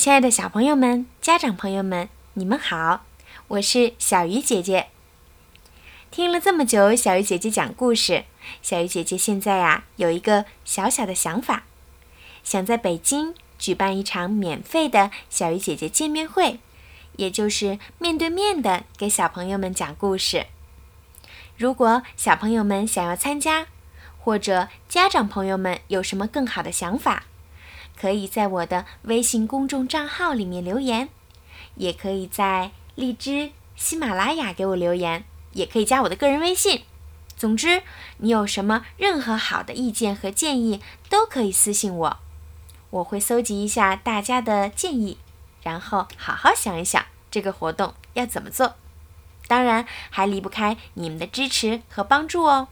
亲爱的小朋友们、家长朋友们，你们好，我是小鱼姐姐。听了这么久小鱼姐姐讲故事，小鱼姐姐现在呀有一个小小的想法，想在北京举办一场免费的小鱼姐姐见面会，也就是面对面的给小朋友们讲故事。如果小朋友们想要参加，或者家长朋友们有什么更好的想法，可以在我的微信公众账号里面留言，也可以在荔枝、喜马拉雅给我留言。也可以加我的个人微信。总之，你有什么任何好的意见和建议，都可以私信我。我会搜集一下大家的建议，然后好好想一想这个活动要怎么做。当然，还离不开你们的支持和帮助哦。